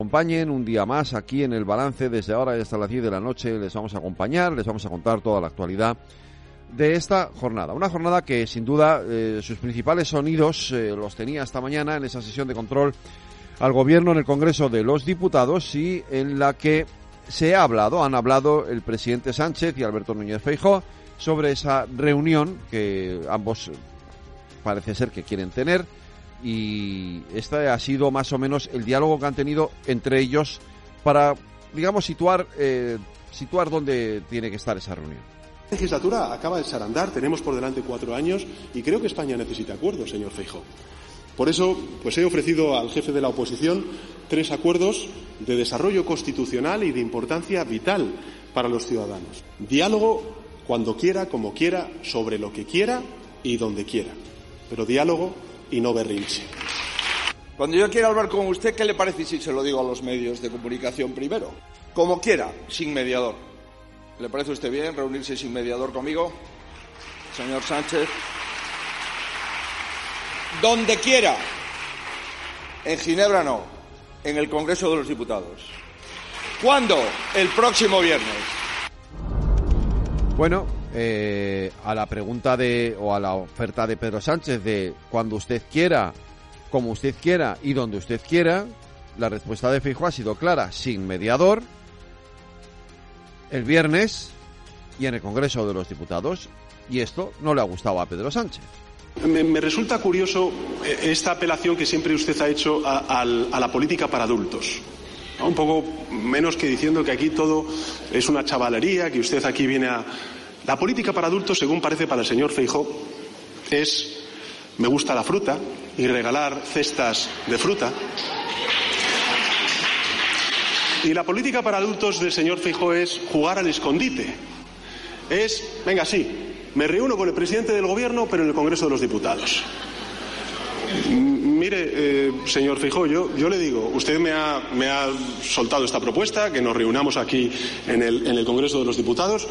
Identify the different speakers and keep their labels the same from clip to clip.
Speaker 1: acompañen un día más aquí en el balance desde ahora hasta las 10 de la noche les vamos a acompañar, les vamos a contar toda la actualidad de esta jornada. Una jornada que sin duda eh, sus principales sonidos eh, los tenía esta mañana en esa sesión de control al gobierno en el Congreso de los Diputados y en la que se ha hablado, han hablado el presidente Sánchez y Alberto Núñez Feijóo sobre esa reunión que ambos parece ser que quieren tener y este ha sido más o menos el diálogo que han tenido entre ellos para, digamos, situar, eh, situar dónde tiene que estar esa reunión.
Speaker 2: La legislatura acaba de echar andar, tenemos por delante cuatro años y creo que España necesita acuerdos, señor Feijóo. Por eso, pues he ofrecido al jefe de la oposición tres acuerdos de desarrollo constitucional y de importancia vital para los ciudadanos. Diálogo cuando quiera, como quiera, sobre lo que quiera y donde quiera. Pero diálogo y no berrinche.
Speaker 3: Cuando yo quiera hablar con usted, ¿qué le parece si se lo digo a los medios de comunicación primero? Como quiera, sin mediador. ¿Le parece a usted bien reunirse sin mediador conmigo, señor Sánchez? Donde quiera. En Ginebra no. En el Congreso de los Diputados. ¿Cuándo? El próximo viernes.
Speaker 1: Bueno, eh, a la pregunta de o a la oferta de Pedro Sánchez de cuando usted quiera, como usted quiera y donde usted quiera, la respuesta de Feijóo ha sido clara, sin mediador, el viernes y en el Congreso de los Diputados. Y esto no le ha gustado a Pedro Sánchez.
Speaker 2: Me, me resulta curioso eh, esta apelación que siempre usted ha hecho a la política para adultos. Un poco menos que diciendo que aquí todo es una chavalería, que usted aquí viene a, la política para adultos, según parece para el señor Feijó, es me gusta la fruta y regalar cestas de fruta. Y la política para adultos del señor Feijó es jugar al escondite. Es, venga, sí, me reúno con el presidente del gobierno, pero en el Congreso de los Diputados. Mire, eh, señor Feijóo, yo, yo, le digo, usted me ha, me ha, soltado esta propuesta, que nos reunamos aquí en el, en el Congreso de los Diputados.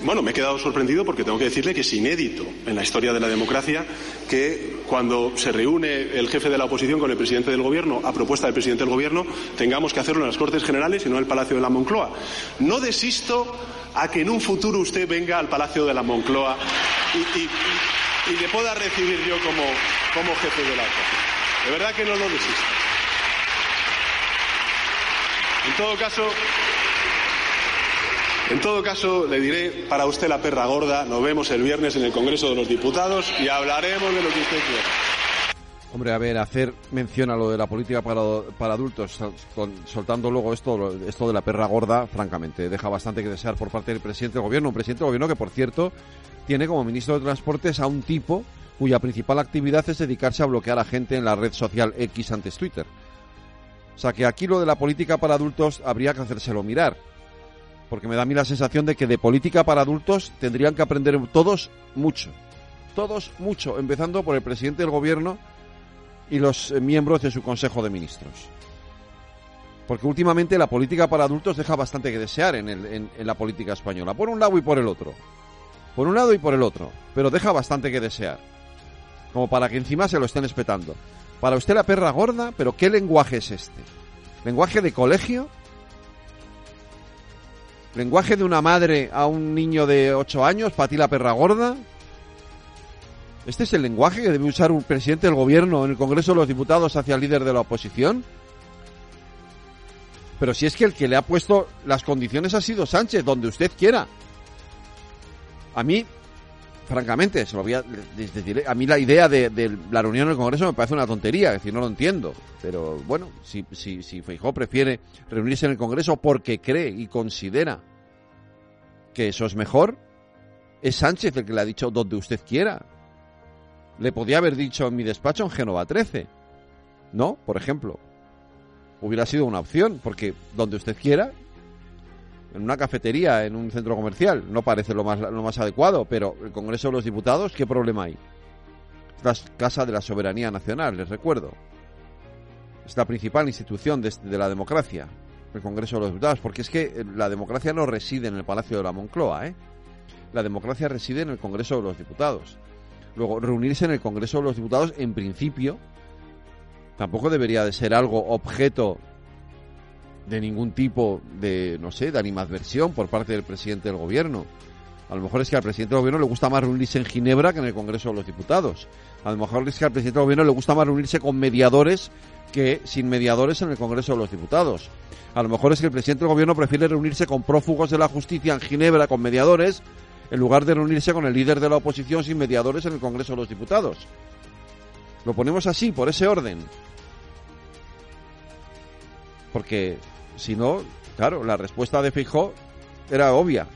Speaker 2: Bueno, me he quedado sorprendido porque tengo que decirle que es inédito en la historia de la democracia que cuando se reúne el jefe de la oposición con el presidente del gobierno a propuesta del presidente del gobierno tengamos que hacerlo en las Cortes Generales y no en el Palacio de la Moncloa. No desisto a que en un futuro usted venga al Palacio de la Moncloa y, le pueda recibir yo como, como jefe de la oposición. De verdad que no lo desisto. En todo caso, en todo caso, le diré para usted la perra gorda. Nos vemos el viernes en el Congreso de los Diputados y hablaremos de lo que usted quiera.
Speaker 1: Hombre, a ver, hacer mención a lo de la política para, para adultos, soltando luego esto, esto de la perra gorda, francamente, deja bastante que desear por parte del presidente del gobierno. Un presidente del gobierno que, por cierto, tiene como ministro de Transportes a un tipo cuya principal actividad es dedicarse a bloquear a gente en la red social X antes Twitter. O sea que aquí lo de la política para adultos habría que hacérselo mirar porque me da a mí la sensación de que de política para adultos tendrían que aprender todos mucho. Todos mucho, empezando por el presidente del gobierno y los miembros de su Consejo de Ministros. Porque últimamente la política para adultos deja bastante que desear en, el, en la política española, por un lado y por el otro. Por un lado y por el otro, pero deja bastante que desear. Como para que encima se lo estén espetando. Para usted la perra gorda, pero ¿qué lenguaje es este? ¿Lenguaje de colegio? ¿Lenguaje de una madre a un niño de 8 años, para ti perra gorda? ¿Este es el lenguaje que debe usar un presidente del gobierno en el Congreso de los Diputados hacia el líder de la oposición? Pero si es que el que le ha puesto las condiciones ha sido Sánchez, donde usted quiera. A mí, francamente, se lo voy a decir, a mí la idea de, de, la reunión en el Congreso me parece una tontería, es decir, no lo entiendo. Pero bueno, si, si, si Feijó prefiere reunirse en el Congreso porque cree y considera que eso es mejor, es Sánchez el que le ha dicho donde usted quiera. Le podía haber dicho en mi despacho en Génova 13. ¿No? Por ejemplo. Hubiera sido una opción, porque donde usted quiera, en una cafetería, en un centro comercial, no parece lo más, lo más adecuado, pero el Congreso de los Diputados, ¿qué problema hay? Es la Casa de la Soberanía Nacional, les recuerdo. Es la principal institución de, de la democracia, el Congreso de los Diputados, porque es que la democracia no reside en el Palacio de la Moncloa, ¿eh? La democracia reside en el Congreso de los Diputados. Luego, reunirse en el Congreso de los Diputados, en principio, tampoco debería de ser algo objeto de ningún tipo de, no sé, de animadversión por parte del presidente del gobierno. A lo mejor es que al presidente del gobierno le gusta más reunirse en Ginebra que en el Congreso de los Diputados. A lo mejor es que al presidente del gobierno le gusta más reunirse con mediadores que sin mediadores en el Congreso de los Diputados. A lo mejor es que el presidente del gobierno prefiere reunirse con prófugos de la justicia en Ginebra con mediadores en lugar de reunirse con el líder de la oposición sin mediadores en el Congreso de los Diputados. Lo ponemos así, por ese orden. Porque si no, claro, la respuesta de Fijó era obvia.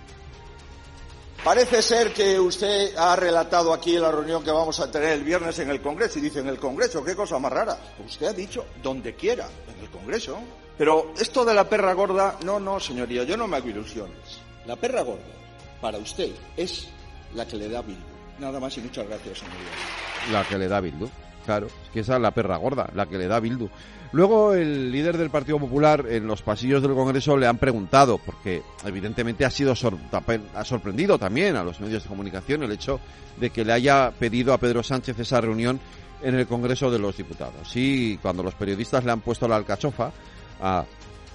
Speaker 3: Parece ser que usted ha relatado aquí la reunión que vamos a tener el viernes en el Congreso y dice en el Congreso, qué cosa más rara. Usted ha dicho donde quiera, en el Congreso. Pero esto de la perra gorda, no, no, señoría, yo no me hago ilusiones. La perra gorda, para usted, es la que le da Bildu. Nada más y muchas gracias, señoría.
Speaker 1: La que le da Bildu. Claro, es que esa es la perra gorda, la que le da Bildu. Luego el líder del Partido Popular en los pasillos del Congreso le han preguntado, porque evidentemente ha sido ha sorprendido también a los medios de comunicación el hecho de que le haya pedido a Pedro Sánchez esa reunión en el Congreso de los Diputados. Y cuando los periodistas le han puesto la alcachofa a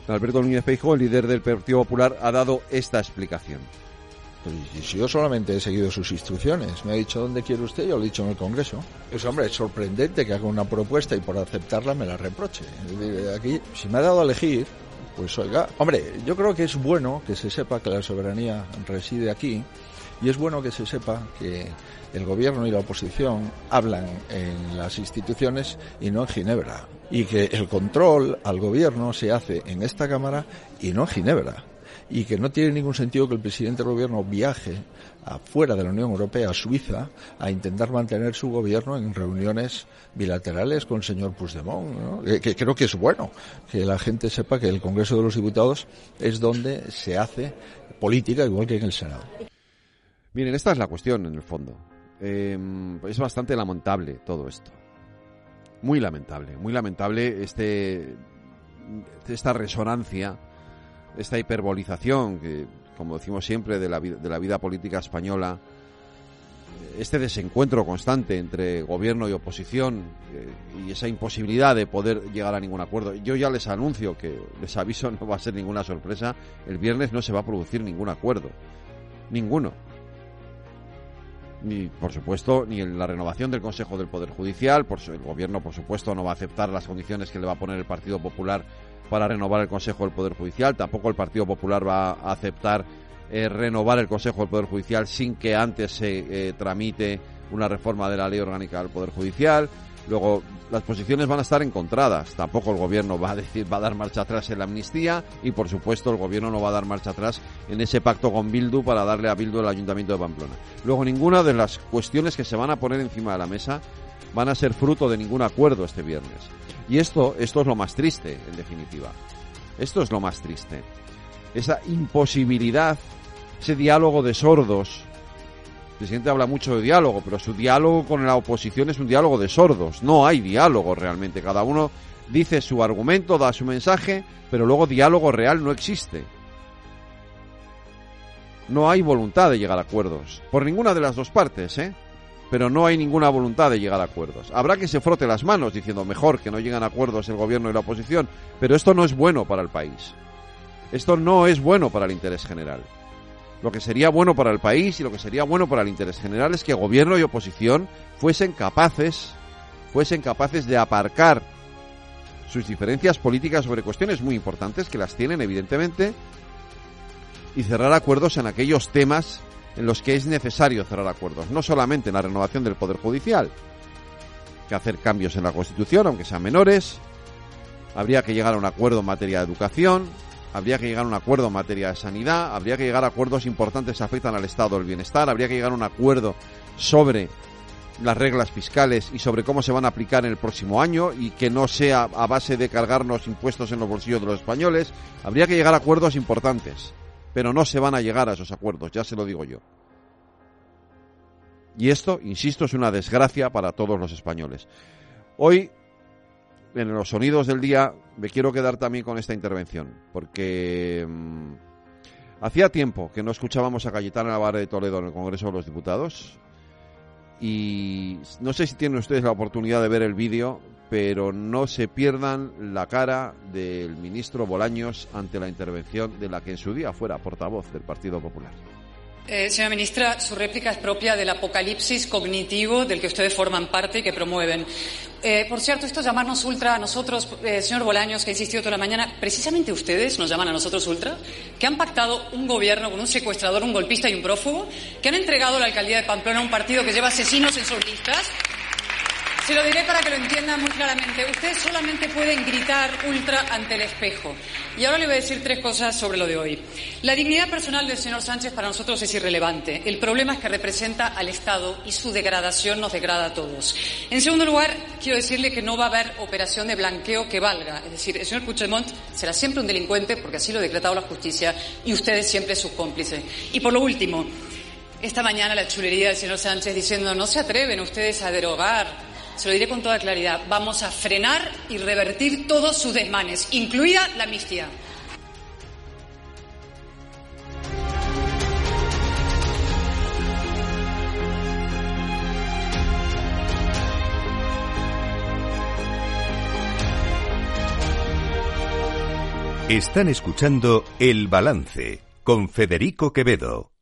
Speaker 1: Alberto Núñez Feijóo, el líder del Partido Popular ha dado esta explicación.
Speaker 4: Pues yo solamente he seguido sus instrucciones. Me ha dicho dónde quiere usted, yo lo he dicho en el Congreso. Es hombre, es sorprendente que haga una propuesta y por aceptarla me la reproche. Aquí, si me ha dado a elegir, pues oiga, hombre, yo creo que es bueno que se sepa que la soberanía reside aquí y es bueno que se sepa que el gobierno y la oposición hablan en las instituciones y no en Ginebra. Y que el control al gobierno se hace en esta Cámara y no en Ginebra y que no tiene ningún sentido que el presidente del gobierno viaje afuera de la Unión Europea, a Suiza, a intentar mantener su gobierno en reuniones bilaterales con el señor Puigdemont. Que, creo que es bueno que la gente sepa que el Congreso de los Diputados es donde se hace política, igual que en el Senado.
Speaker 1: Miren, esta es la cuestión en el fondo. Em, es bastante lamentable todo esto. Muy lamentable, muy lamentable este esta resonancia esta hiperbolización, que, como decimos siempre, de la, de la vida política española, este desencuentro constante entre gobierno y oposición eh, y esa imposibilidad de poder llegar a ningún acuerdo. Yo ya les anuncio que, les aviso, no va a ser ninguna sorpresa, el viernes no se va a producir ningún acuerdo. Ninguno. Ni, por supuesto, ni en la renovación del Consejo del Poder Judicial, por el gobierno, por supuesto, no va a aceptar las condiciones que le va a poner el Partido Popular para renovar el Consejo del Poder Judicial. Tampoco el Partido Popular va a aceptar eh, renovar el Consejo del Poder Judicial sin que antes se eh, tramite una reforma de la ley orgánica del Poder Judicial. Luego, las posiciones van a estar encontradas. Tampoco el gobierno va a decir, va a dar marcha atrás en la amnistía y, por supuesto, el gobierno no va a dar marcha atrás en ese pacto con Bildu para darle a Bildu el Ayuntamiento de Pamplona. Luego, ninguna de las cuestiones que se van a poner encima de la mesa van a ser fruto de ningún acuerdo este viernes. Y esto, esto es lo más triste, en definitiva. Esto es lo más triste. Esa imposibilidad, ese diálogo de sordos. El presidente habla mucho de diálogo, pero su diálogo con la oposición es un diálogo de sordos. No hay diálogo realmente. Cada uno dice su argumento, da su mensaje, pero luego diálogo real no existe. No hay voluntad de llegar a acuerdos. Por ninguna de las dos partes, ¿eh? Pero no hay ninguna voluntad de llegar a acuerdos. Habrá que se frote las manos diciendo mejor que no lleguen a acuerdos el gobierno y la oposición, pero esto no es bueno para el país. Esto no es bueno para el interés general. Lo que sería bueno para el país y lo que sería bueno para el interés general es que gobierno y oposición fuesen capaces, fuesen capaces de aparcar sus diferencias políticas sobre cuestiones muy importantes que las tienen evidentemente y cerrar acuerdos en aquellos temas en los que es necesario cerrar acuerdos, no solamente en la renovación del Poder Judicial, que hacer cambios en la Constitución, aunque sean menores, habría que llegar a un acuerdo en materia de educación, habría que llegar a un acuerdo en materia de sanidad, habría que llegar a acuerdos importantes que afectan al estado del bienestar, habría que llegar a un acuerdo sobre las reglas fiscales y sobre cómo se van a aplicar en el próximo año y que no sea a base de cargarnos impuestos en los bolsillos de los españoles, habría que llegar a acuerdos importantes pero no se van a llegar a esos acuerdos, ya se lo digo yo. Y esto, insisto, es una desgracia para todos los españoles. Hoy, en los sonidos del día, me quiero quedar también con esta intervención, porque mm, hacía tiempo que no escuchábamos a Cayetana Navarre de Toledo en el Congreso de los Diputados, y no sé si tienen ustedes la oportunidad de ver el vídeo, pero no se pierdan la cara del ministro Bolaños ante la intervención de la que en su día fuera portavoz del Partido Popular.
Speaker 5: Eh, señora ministra, su réplica es propia del apocalipsis cognitivo del que ustedes forman parte y que promueven. Eh, por cierto, esto llamarnos ultra a nosotros, eh, señor Bolaños, que ha insistido toda la mañana, precisamente ustedes nos llaman a nosotros ultra, que han pactado un gobierno con un secuestrador, un golpista y un prófugo, que han entregado la alcaldía de Pamplona a un partido que lleva asesinos en sus se lo diré para que lo entiendan muy claramente. Ustedes solamente pueden gritar ultra ante el espejo. Y ahora le voy a decir tres cosas sobre lo de hoy. La dignidad personal del señor Sánchez para nosotros es irrelevante. El problema es que representa al Estado y su degradación nos degrada a todos. En segundo lugar, quiero decirle que no va a haber operación de blanqueo que valga. Es decir, el señor Puigdemont será siempre un delincuente porque así lo ha decretado la justicia y ustedes siempre sus cómplices. Y por lo último, esta mañana la chulería del señor Sánchez diciendo no se atreven ustedes a derogar se lo diré con toda claridad, vamos a frenar y revertir todos sus desmanes, incluida la amnistía.
Speaker 6: Están escuchando El Balance con Federico Quevedo.